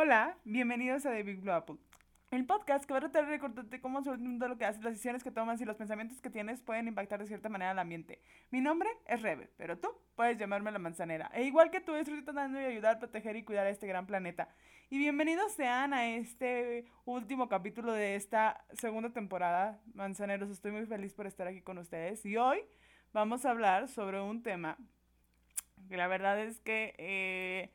Hola, bienvenidos a The Big Blue Apple. El podcast que va a tratar de recordarte cómo sobre todo lo que haces, las decisiones que tomas y los pensamientos que tienes pueden impactar de cierta manera al ambiente. Mi nombre es Rebe, pero tú puedes llamarme la manzanera. E igual que tú, estoy tratando de ayudar proteger y cuidar a este gran planeta. Y bienvenidos sean a este último capítulo de esta segunda temporada. Manzaneros, estoy muy feliz por estar aquí con ustedes. Y hoy vamos a hablar sobre un tema que la verdad es que eh,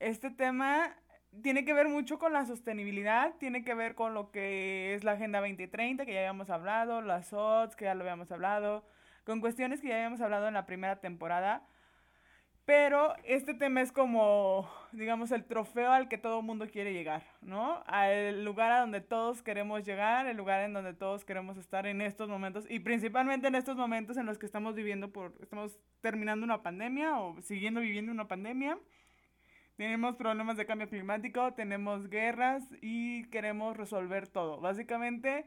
este tema tiene que ver mucho con la sostenibilidad, tiene que ver con lo que es la Agenda 2030, que ya habíamos hablado, las OTS, que ya lo habíamos hablado, con cuestiones que ya habíamos hablado en la primera temporada. Pero este tema es como, digamos, el trofeo al que todo mundo quiere llegar, ¿no? Al lugar a donde todos queremos llegar, el lugar en donde todos queremos estar en estos momentos y principalmente en estos momentos en los que estamos viviendo por, estamos terminando una pandemia o siguiendo viviendo una pandemia tenemos problemas de cambio climático, tenemos guerras y queremos resolver todo. Básicamente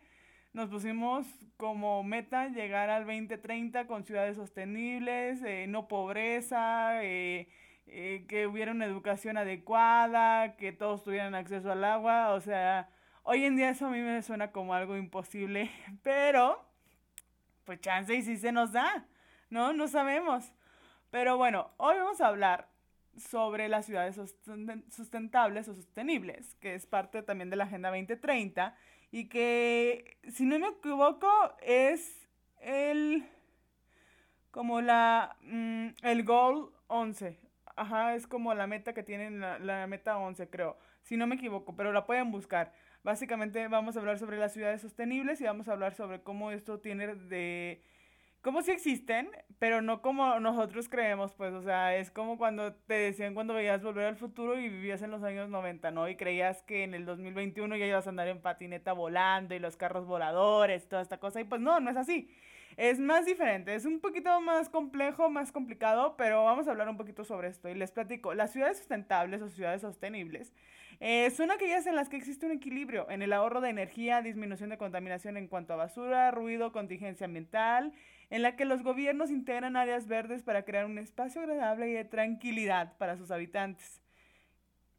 nos pusimos como meta llegar al 2030 con ciudades sostenibles, eh, no pobreza, eh, eh, que hubiera una educación adecuada, que todos tuvieran acceso al agua. O sea, hoy en día eso a mí me suena como algo imposible, pero pues chance y si se nos da, ¿no? No sabemos. Pero bueno, hoy vamos a hablar sobre las ciudades sustentables o sostenibles, que es parte también de la Agenda 2030 y que, si no me equivoco, es el como la mm, el goal 11. Ajá, es como la meta que tienen la, la meta 11, creo. Si no me equivoco, pero la pueden buscar. Básicamente vamos a hablar sobre las ciudades sostenibles y vamos a hablar sobre cómo esto tiene de como si existen, pero no como nosotros creemos, pues, o sea, es como cuando te decían cuando veías volver al futuro y vivías en los años 90, ¿no? Y creías que en el 2021 ya ibas a andar en patineta volando y los carros voladores toda esta cosa, y pues no, no es así. Es más diferente, es un poquito más complejo, más complicado, pero vamos a hablar un poquito sobre esto y les platico. Las ciudades sustentables o ciudades sostenibles eh, son aquellas en las que existe un equilibrio en el ahorro de energía, disminución de contaminación en cuanto a basura, ruido, contingencia ambiental, en la que los gobiernos integran áreas verdes para crear un espacio agradable y de tranquilidad para sus habitantes.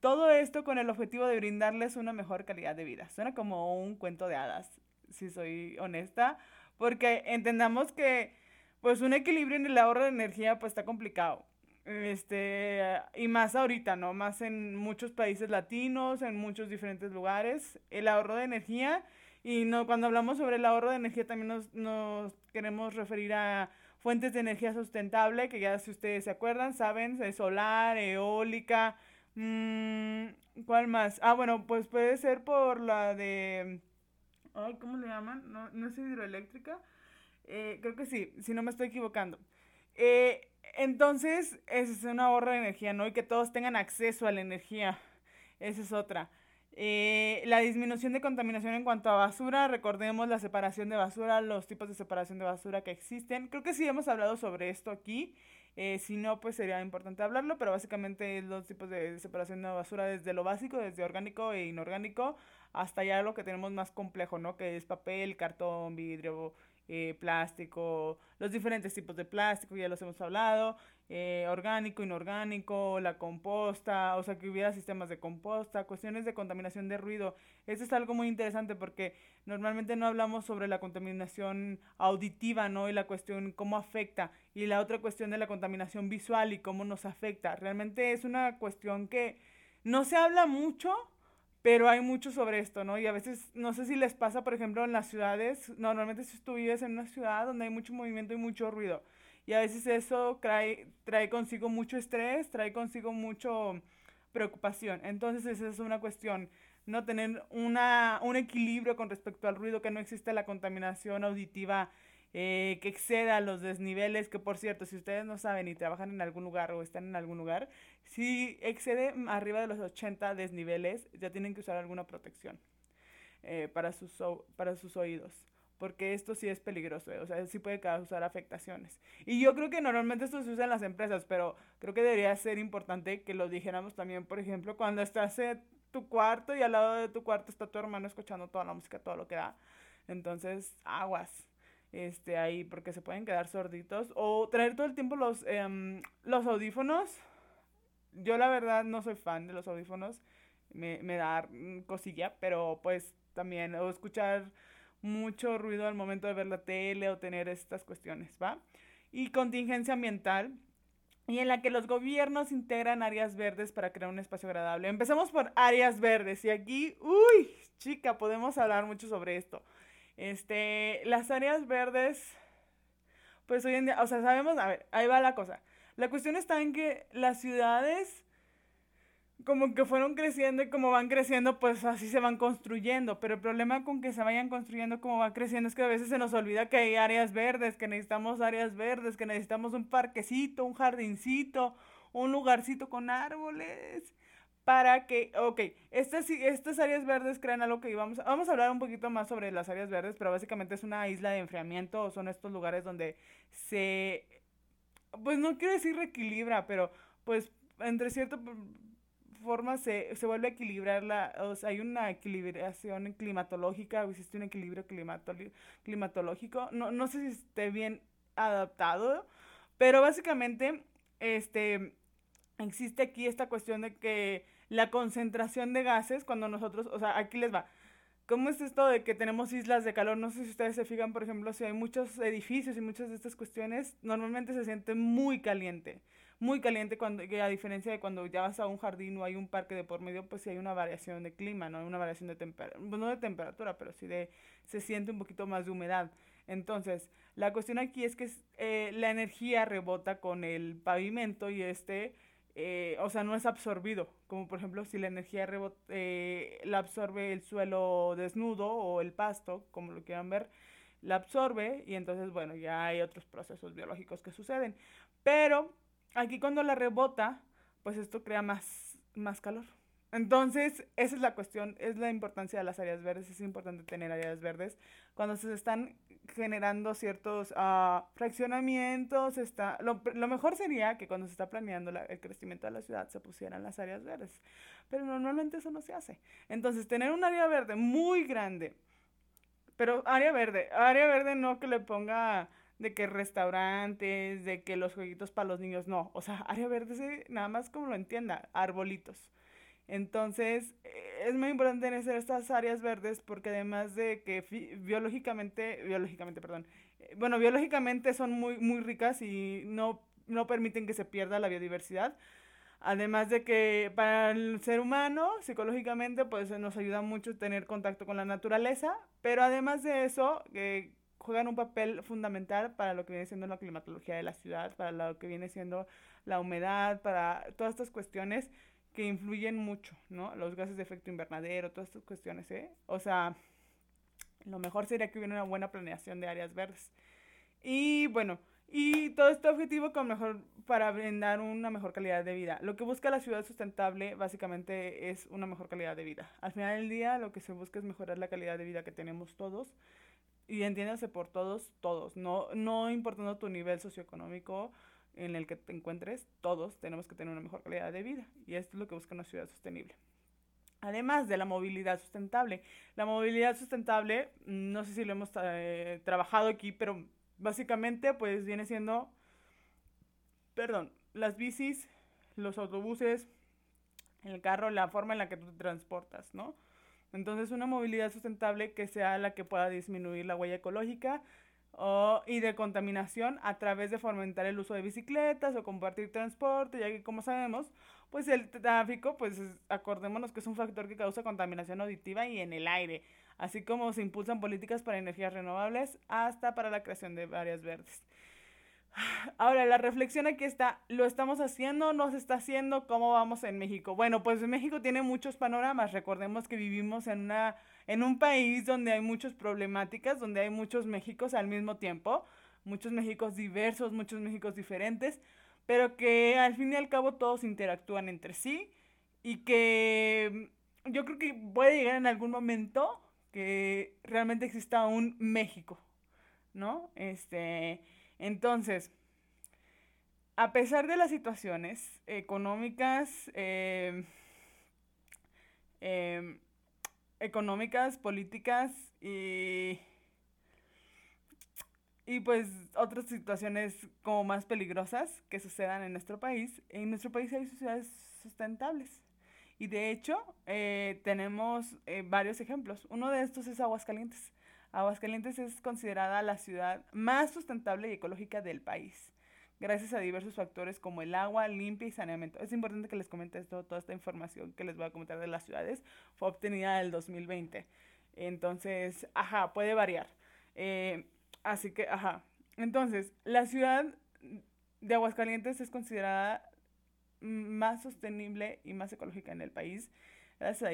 Todo esto con el objetivo de brindarles una mejor calidad de vida. Suena como un cuento de hadas, si soy honesta, porque entendamos que pues un equilibrio en el ahorro de energía pues está complicado. Este, y más ahorita, ¿no? Más en muchos países latinos, en muchos diferentes lugares. El ahorro de energía y no, cuando hablamos sobre el ahorro de energía también nos, nos queremos referir a fuentes de energía sustentable, que ya si ustedes se acuerdan, saben, solar, eólica, mmm, ¿cuál más? Ah, bueno, pues puede ser por la de, ay, ¿cómo le llaman? No, no es hidroeléctrica, eh, creo que sí, si no me estoy equivocando. Eh, entonces, ese es un ahorro de energía, ¿no? Y que todos tengan acceso a la energía, esa es otra. Eh, la disminución de contaminación en cuanto a basura, recordemos la separación de basura, los tipos de separación de basura que existen. Creo que sí hemos hablado sobre esto aquí. Eh, si no, pues sería importante hablarlo, pero básicamente los tipos de separación de basura desde lo básico, desde orgánico e inorgánico, hasta ya lo que tenemos más complejo, ¿no? Que es papel, cartón, vidrio, eh, plástico, los diferentes tipos de plástico, ya los hemos hablado, eh, orgánico, inorgánico, la composta, o sea, que hubiera sistemas de composta, cuestiones de contaminación de ruido. Eso es algo muy interesante porque normalmente no hablamos sobre la contaminación auditiva, ¿no? Y la cuestión cómo afecta, y la otra cuestión de la contaminación visual y cómo nos afecta. Realmente es una cuestión que no se habla mucho, pero hay mucho sobre esto, ¿no? Y a veces, no sé si les pasa, por ejemplo, en las ciudades, normalmente si tú vives en una ciudad donde hay mucho movimiento y mucho ruido, y a veces eso trae, trae consigo mucho estrés, trae consigo mucho preocupación. Entonces esa es una cuestión, no tener una, un equilibrio con respecto al ruido, que no existe la contaminación auditiva eh, que exceda los desniveles, que por cierto, si ustedes no saben y trabajan en algún lugar o están en algún lugar, si excede arriba de los 80 desniveles, ya tienen que usar alguna protección eh, para, sus, para sus oídos. Porque esto sí es peligroso, eh, o sea, sí puede causar afectaciones. Y yo creo que normalmente esto se usa en las empresas, pero creo que debería ser importante que lo dijéramos también, por ejemplo, cuando estás en tu cuarto y al lado de tu cuarto está tu hermano escuchando toda la música, todo lo que da. Entonces, aguas este, ahí porque se pueden quedar sorditos. O traer todo el tiempo los, em, los audífonos. Yo la verdad no soy fan de los audífonos. me, me da cosilla, pero pues también, o escuchar mucho ruido al momento de ver la tele o tener estas cuestiones, ¿va? Y contingencia ambiental, y en la que los gobiernos integran áreas verdes para crear un espacio agradable. Empecemos por áreas verdes, y aquí, uy, chica, podemos hablar mucho sobre esto. Este, las áreas verdes, pues hoy en día, o sea, sabemos, a ver, ahí va la cosa. La cuestión está en que las ciudades como que fueron creciendo y como van creciendo, pues así se van construyendo. Pero el problema con que se vayan construyendo como va creciendo es que a veces se nos olvida que hay áreas verdes, que necesitamos áreas verdes, que necesitamos un parquecito, un jardincito, un lugarcito con árboles. Para que, ok, estas, estas áreas verdes crean algo que vamos, vamos a hablar un poquito más sobre las áreas verdes, pero básicamente es una isla de enfriamiento, o son estos lugares donde se, pues no quiero decir reequilibra, pero pues entre cierto forma se, se vuelve a equilibrar la, o sea, hay una equilibración climatológica, o existe un equilibrio climatológico, no, no sé si esté bien adaptado, pero básicamente, este, existe aquí esta cuestión de que la concentración de gases, cuando nosotros, o sea, aquí les va, ¿Cómo es esto de que tenemos islas de calor? No sé si ustedes se fijan, por ejemplo, si hay muchos edificios y muchas de estas cuestiones, normalmente se siente muy caliente muy caliente cuando, a diferencia de cuando ya vas a un jardín o hay un parque de por medio, pues sí hay una variación de clima, ¿no? Una variación de temperatura, no de temperatura, pero sí de, se siente un poquito más de humedad. Entonces, la cuestión aquí es que eh, la energía rebota con el pavimento y este, eh, o sea, no es absorbido, como por ejemplo si la energía eh, la absorbe el suelo desnudo o el pasto, como lo quieran ver, la absorbe y entonces, bueno, ya hay otros procesos biológicos que suceden. Pero Aquí cuando la rebota, pues esto crea más, más calor. Entonces, esa es la cuestión, es la importancia de las áreas verdes, es importante tener áreas verdes. Cuando se están generando ciertos uh, fraccionamientos, está, lo, mejor sería que cuando se está planeando la, el crecimiento de la ciudad se pusieran las áreas verdes, pero normalmente eso no se hace. Entonces, tener un área verde muy grande, pero área verde, área verde no que le ponga de que restaurantes, de que los jueguitos para los niños, no. O sea, área verde, nada más como lo entienda, arbolitos. Entonces, es muy importante tener estas áreas verdes porque además de que biológicamente, biológicamente, perdón, eh, bueno, biológicamente son muy, muy ricas y no, no permiten que se pierda la biodiversidad. Además de que para el ser humano, psicológicamente, pues nos ayuda mucho tener contacto con la naturaleza, pero además de eso, eh, juegan un papel fundamental para lo que viene siendo la climatología de la ciudad, para lo que viene siendo la humedad, para todas estas cuestiones que influyen mucho, ¿no? Los gases de efecto invernadero, todas estas cuestiones, ¿eh? O sea, lo mejor sería que hubiera una buena planeación de áreas verdes. Y bueno, y todo este objetivo con mejor para brindar una mejor calidad de vida. Lo que busca la ciudad sustentable básicamente es una mejor calidad de vida. Al final del día lo que se busca es mejorar la calidad de vida que tenemos todos y entiéndase por todos, todos, no, no importando tu nivel socioeconómico en el que te encuentres, todos tenemos que tener una mejor calidad de vida y esto es lo que busca una ciudad sostenible. Además de la movilidad sustentable. La movilidad sustentable, no sé si lo hemos eh, trabajado aquí, pero básicamente pues viene siendo, perdón, las bicis, los autobuses, el carro, la forma en la que tú te transportas, ¿no? Entonces, una movilidad sustentable que sea la que pueda disminuir la huella ecológica y de contaminación a través de fomentar el uso de bicicletas o compartir transporte, ya que como sabemos, pues el tráfico, pues acordémonos que es un factor que causa contaminación auditiva y en el aire, así como se impulsan políticas para energías renovables hasta para la creación de áreas verdes. Ahora, la reflexión aquí está, ¿lo estamos haciendo? ¿No se está haciendo? ¿Cómo vamos en México? Bueno, pues México tiene muchos panoramas. Recordemos que vivimos en, una, en un país donde hay muchas problemáticas, donde hay muchos Méxicos al mismo tiempo, muchos Méxicos diversos, muchos Méxicos diferentes, pero que al fin y al cabo todos interactúan entre sí y que yo creo que puede llegar en algún momento que realmente exista un México, ¿no? Este entonces, a pesar de las situaciones económicas, em, em, económicas, políticas y, y pues otras situaciones como más peligrosas que sucedan en nuestro país, en nuestro país hay sociedades sustentables. Y de hecho, eh, tenemos eh, varios ejemplos. Uno de estos es Aguascalientes. Aguascalientes es considerada la ciudad más sustentable y ecológica del país, gracias a diversos factores como el agua limpia y saneamiento. Es importante que les comente esto, toda esta información que les voy a comentar de las ciudades fue obtenida en el 2020. Entonces, ajá, puede variar. Eh, así que, ajá. Entonces, la ciudad de Aguascalientes es considerada más sostenible y más ecológica en el país gracias a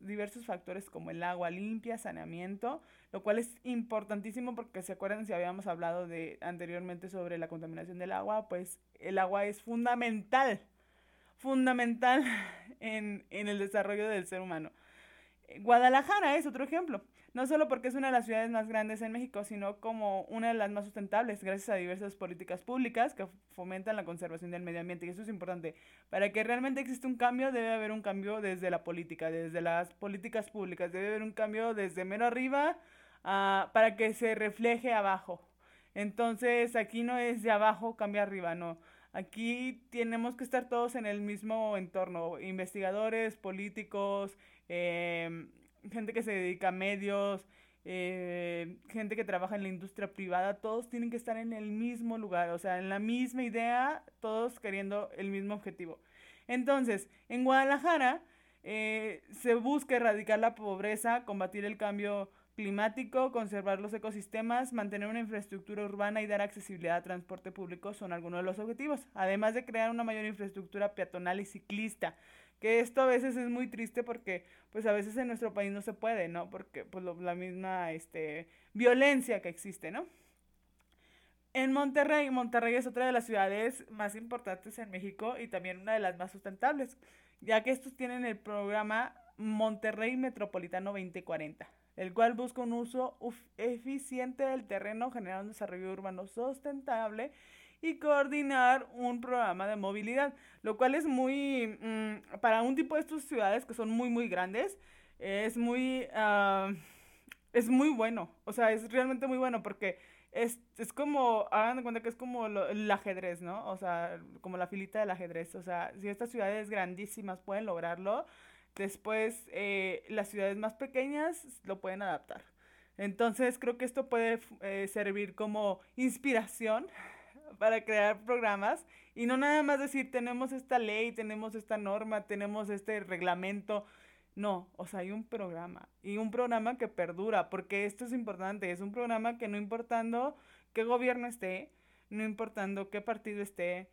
diversos factores como el agua limpia, saneamiento, lo cual es importantísimo porque se acuerdan si habíamos hablado de anteriormente sobre la contaminación del agua, pues el agua es fundamental, fundamental en, en el desarrollo del ser humano. Guadalajara es otro ejemplo no solo porque es una de las ciudades más grandes en México, sino como una de las más sustentables, gracias a diversas políticas públicas que fomentan la conservación del medio ambiente. Y eso es importante. Para que realmente exista un cambio, debe haber un cambio desde la política, desde las políticas públicas. Debe haber un cambio desde mero arriba uh, para que se refleje abajo. Entonces, aquí no es de abajo, cambia arriba, no. Aquí tenemos que estar todos en el mismo entorno, investigadores, políticos, eh, gente que se dedica a medios, eh, gente que trabaja en la industria privada, todos tienen que estar en el mismo lugar, o sea, en la misma idea, todos queriendo el mismo objetivo. Entonces, en Guadalajara eh, se busca erradicar la pobreza, combatir el cambio climático, conservar los ecosistemas, mantener una infraestructura urbana y dar accesibilidad a transporte público son algunos de los objetivos, además de crear una mayor infraestructura peatonal y ciclista que esto a veces es muy triste porque pues a veces en nuestro país no se puede, ¿no? Porque pues la misma este, violencia que existe, ¿no? En Monterrey, Monterrey es otra de las ciudades más importantes en México y también una de las más sustentables, ya que estos tienen el programa Monterrey Metropolitano 2040, el cual busca un uso eficiente del terreno, generando un desarrollo urbano sustentable y coordinar un programa de movilidad, lo cual es muy, mm, para un tipo de estas ciudades que son muy, muy grandes, es muy, uh, es muy bueno, o sea, es realmente muy bueno porque es, es como, hagan de cuenta que es como el ajedrez, ¿no? O sea, como la filita del ajedrez, o sea, si estas ciudades grandísimas pueden lograrlo, después eh, las ciudades más pequeñas lo pueden adaptar. Entonces creo que esto puede eh, servir como inspiración para crear programas y no nada más decir tenemos esta ley, tenemos esta norma, tenemos este reglamento. No, o sea, hay un programa y un programa que perdura, porque esto es importante, es un programa que no importando qué gobierno esté, no importando qué partido esté,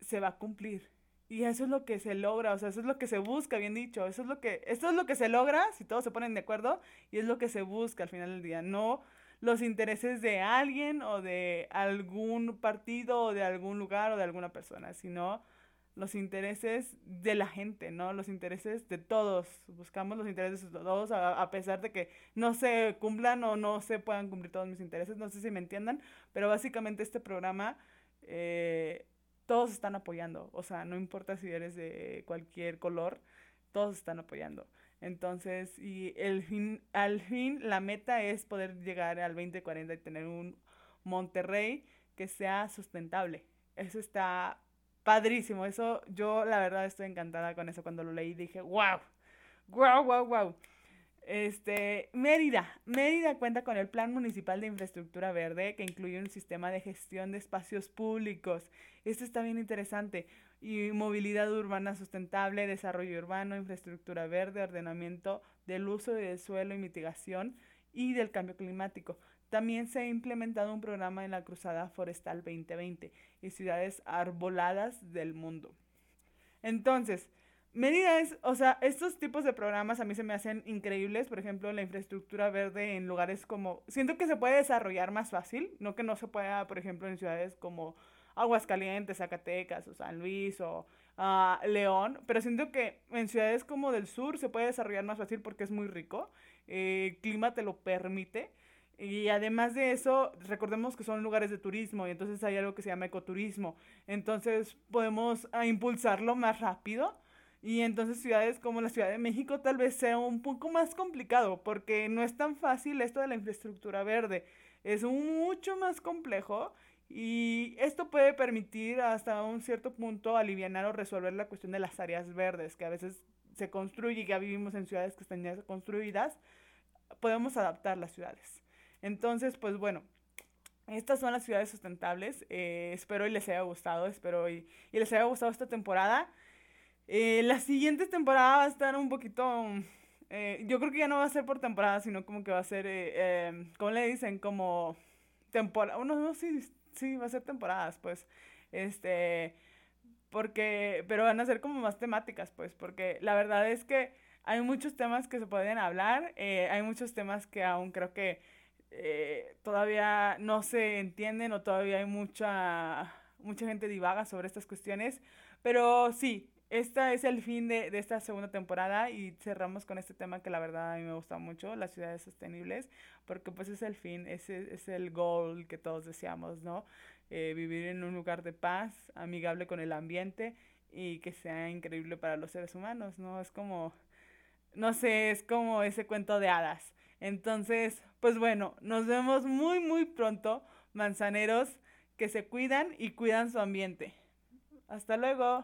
se va a cumplir. Y eso es lo que se logra, o sea, eso es lo que se busca, bien dicho, eso es lo que, esto es lo que se logra si todos se ponen de acuerdo y es lo que se busca al final del día, no los intereses de alguien o de algún partido o de algún lugar o de alguna persona, sino los intereses de la gente, ¿no? Los intereses de todos. Buscamos los intereses de todos a, pesar de que no se cumplan o no se puedan cumplir todos mis intereses. No sé si me entiendan, pero básicamente este programa eh, todos están apoyando. O sea, no importa si eres de cualquier color, todos están apoyando. Entonces, y el fin, al fin la meta es poder llegar al 2040 y tener un Monterrey que sea sustentable. Eso está padrísimo. Eso yo la verdad estoy encantada con eso cuando lo leí dije, "Wow. Wow, wow, wow." Este, Mérida. Mérida cuenta con el Plan Municipal de Infraestructura Verde que incluye un sistema de gestión de espacios públicos. Esto está bien interesante y movilidad urbana sustentable, desarrollo urbano, infraestructura verde, ordenamiento del uso del suelo y mitigación y del cambio climático. También se ha implementado un programa en la Cruzada Forestal 2020 y ciudades arboladas del mundo. Entonces, medidas, o sea, estos tipos de programas a mí se me hacen increíbles, por ejemplo, la infraestructura verde en lugares como, siento que se puede desarrollar más fácil, no que no se pueda, por ejemplo, en ciudades como Aguascalientes, Zacatecas o San Luis o ah, León, pero siento que en ciudades como del sur se puede desarrollar más fácil porque es muy rico, eh, el clima te lo permite. Y además de eso, recordemos que son lugares de turismo y entonces hay algo que se llama ecoturismo. Entonces podemos ah, impulsarlo más rápido. Y entonces ciudades como la Ciudad de México tal vez sea un poco más complicado porque no es tan fácil esto de la infraestructura verde. Es mucho más complejo Y esto puede permitir hasta un cierto punto aliviar o resolver la cuestión de las áreas verdes, que a veces se construye y ya vivimos en ciudades que están ya construidas, podemos adaptar las ciudades. Entonces, pues bueno, estas son las ciudades sustentables. Eh, espero y les haya gustado, espero y, y les haya gustado esta temporada. Eh, la siguiente temporada va a estar un poquito... Eh, yo creo que ya no va a ser por temporada, sino como que va a ser, eh, em, ¿cómo le dicen? Como temporada... No, no, sí, sí, va a ser temporadas, pues. Este... Porque... Pero van a ser como más temáticas, pues. Porque la verdad es que hay muchos temas que se pueden hablar. hay muchos temas que aún creo que todavía no se entienden o todavía hay mucha... Mucha gente divaga sobre estas cuestiones. Pero sí, este es el fin de, de, esta segunda temporada y cerramos con este tema que la verdad a mí me gusta mucho, las ciudades sostenibles, porque pues es el fin, ese es el goal que todos deseamos, ¿no? Eh, vivir en un lugar de paz, amigable con el ambiente y que sea increíble para los seres humanos, ¿no? Es como, no sé, es como ese cuento de hadas. Entonces, pues bueno, nos vemos muy, muy pronto, manzaneros que se cuidan y cuidan su ambiente. Hasta luego.